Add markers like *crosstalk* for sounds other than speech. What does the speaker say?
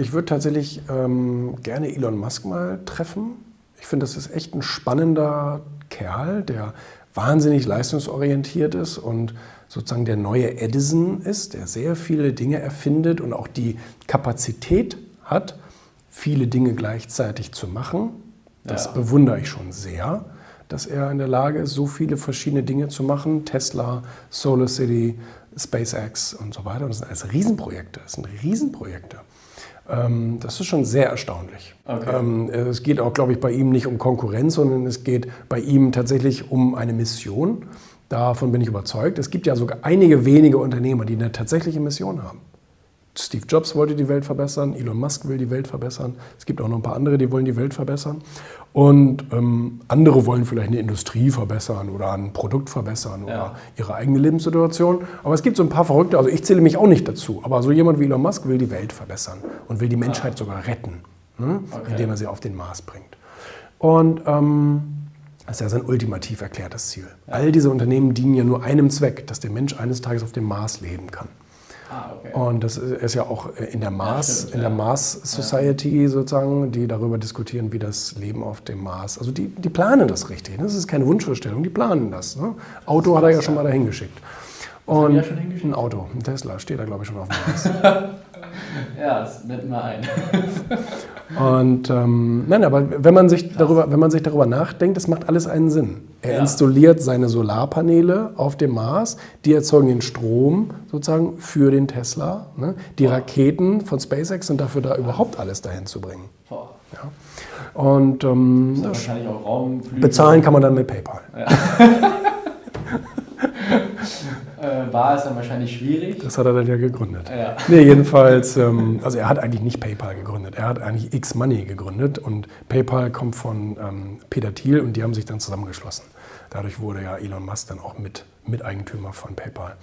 ich würd tatsächlich ähm, gerne Elon Musk mal treffen. Ich finde, das ist echt ein spannender Kerl, der wahnsinnig leistungsorientiert ist und sozusagen der neue Edison ist, der sehr viele Dinge erfindet und auch die Kapazität hat, viele Dinge gleichzeitig zu machen. Das ja. bewundere ich schon sehr, dass er in der Lage ist, so viele verschiedene Dinge zu machen. Tesla, Solar City, SpaceX und so weiter. Und das sind alles Riesenprojekte. Das sind Riesenprojekte. Ähm, das ist schon sehr erstaunlich. Okay. Ähm, es geht auch, glaube ich, bei ihm nicht um Konkurrenz, sondern es geht bei ihm tatsächlich um eine Mission. Davon bin ich überzeugt. Es gibt ja sogar einige wenige Unternehmer, die eine tatsächliche Mission haben. Steve Jobs wollte die Welt verbessern, Elon Musk will die Welt verbessern. Es gibt auch noch ein paar andere, die wollen die Welt verbessern. Und ähm, andere wollen vielleicht eine Industrie verbessern oder ein Produkt verbessern oder ja. ihre eigene Lebenssituation. Aber es gibt so ein paar Verrückte, also ich zähle mich auch nicht dazu, aber so jemand wie Elon Musk will die Welt verbessern und will die Menschheit sogar retten, ne? okay. indem er sie auf den Mars bringt. Und ähm, das ist ja sein ultimativ erklärtes Ziel. Ja. All diese Unternehmen dienen ja nur einem Zweck, dass der Mensch eines Tages auf dem Mars leben kann. Ah, okay. Und das ist ja auch in der Mars, ja, in der Mars Society sozusagen, die darüber diskutieren, wie das Leben auf dem Mars. Also die, die planen das richtig. Ne? Das ist keine Wunschvorstellung, die planen das. Ne? Auto hat er ja schon mal dahin geschickt. Und ein Auto, ein Tesla, steht da glaube ich schon auf dem *laughs* Mars. ja, das nennt man ein. *laughs* Und ähm, nein, aber wenn man, sich darüber, wenn man sich darüber nachdenkt, das macht alles einen Sinn. Er ja. installiert seine Solarpaneele auf dem Mars, die erzeugen den Strom sozusagen für den Tesla. Ne? Die wow. Raketen von SpaceX sind dafür da, überhaupt alles dahin zu bringen. Wow. Ja. Und ähm, wahrscheinlich auch bezahlen kann man dann mit PayPal. Ja. *laughs* äh, war es dann wahrscheinlich schwierig. Das hat er dann ja gegründet. Ja. Nee, jedenfalls, ähm, also er hat eigentlich nicht PayPal gegründet, er hat eigentlich X-Money gegründet und PayPal kommt von ähm, Peter Thiel und die haben sich dann zusammengeschlossen. Dadurch wurde ja Elon Musk dann auch mit Miteigentümer von PayPal.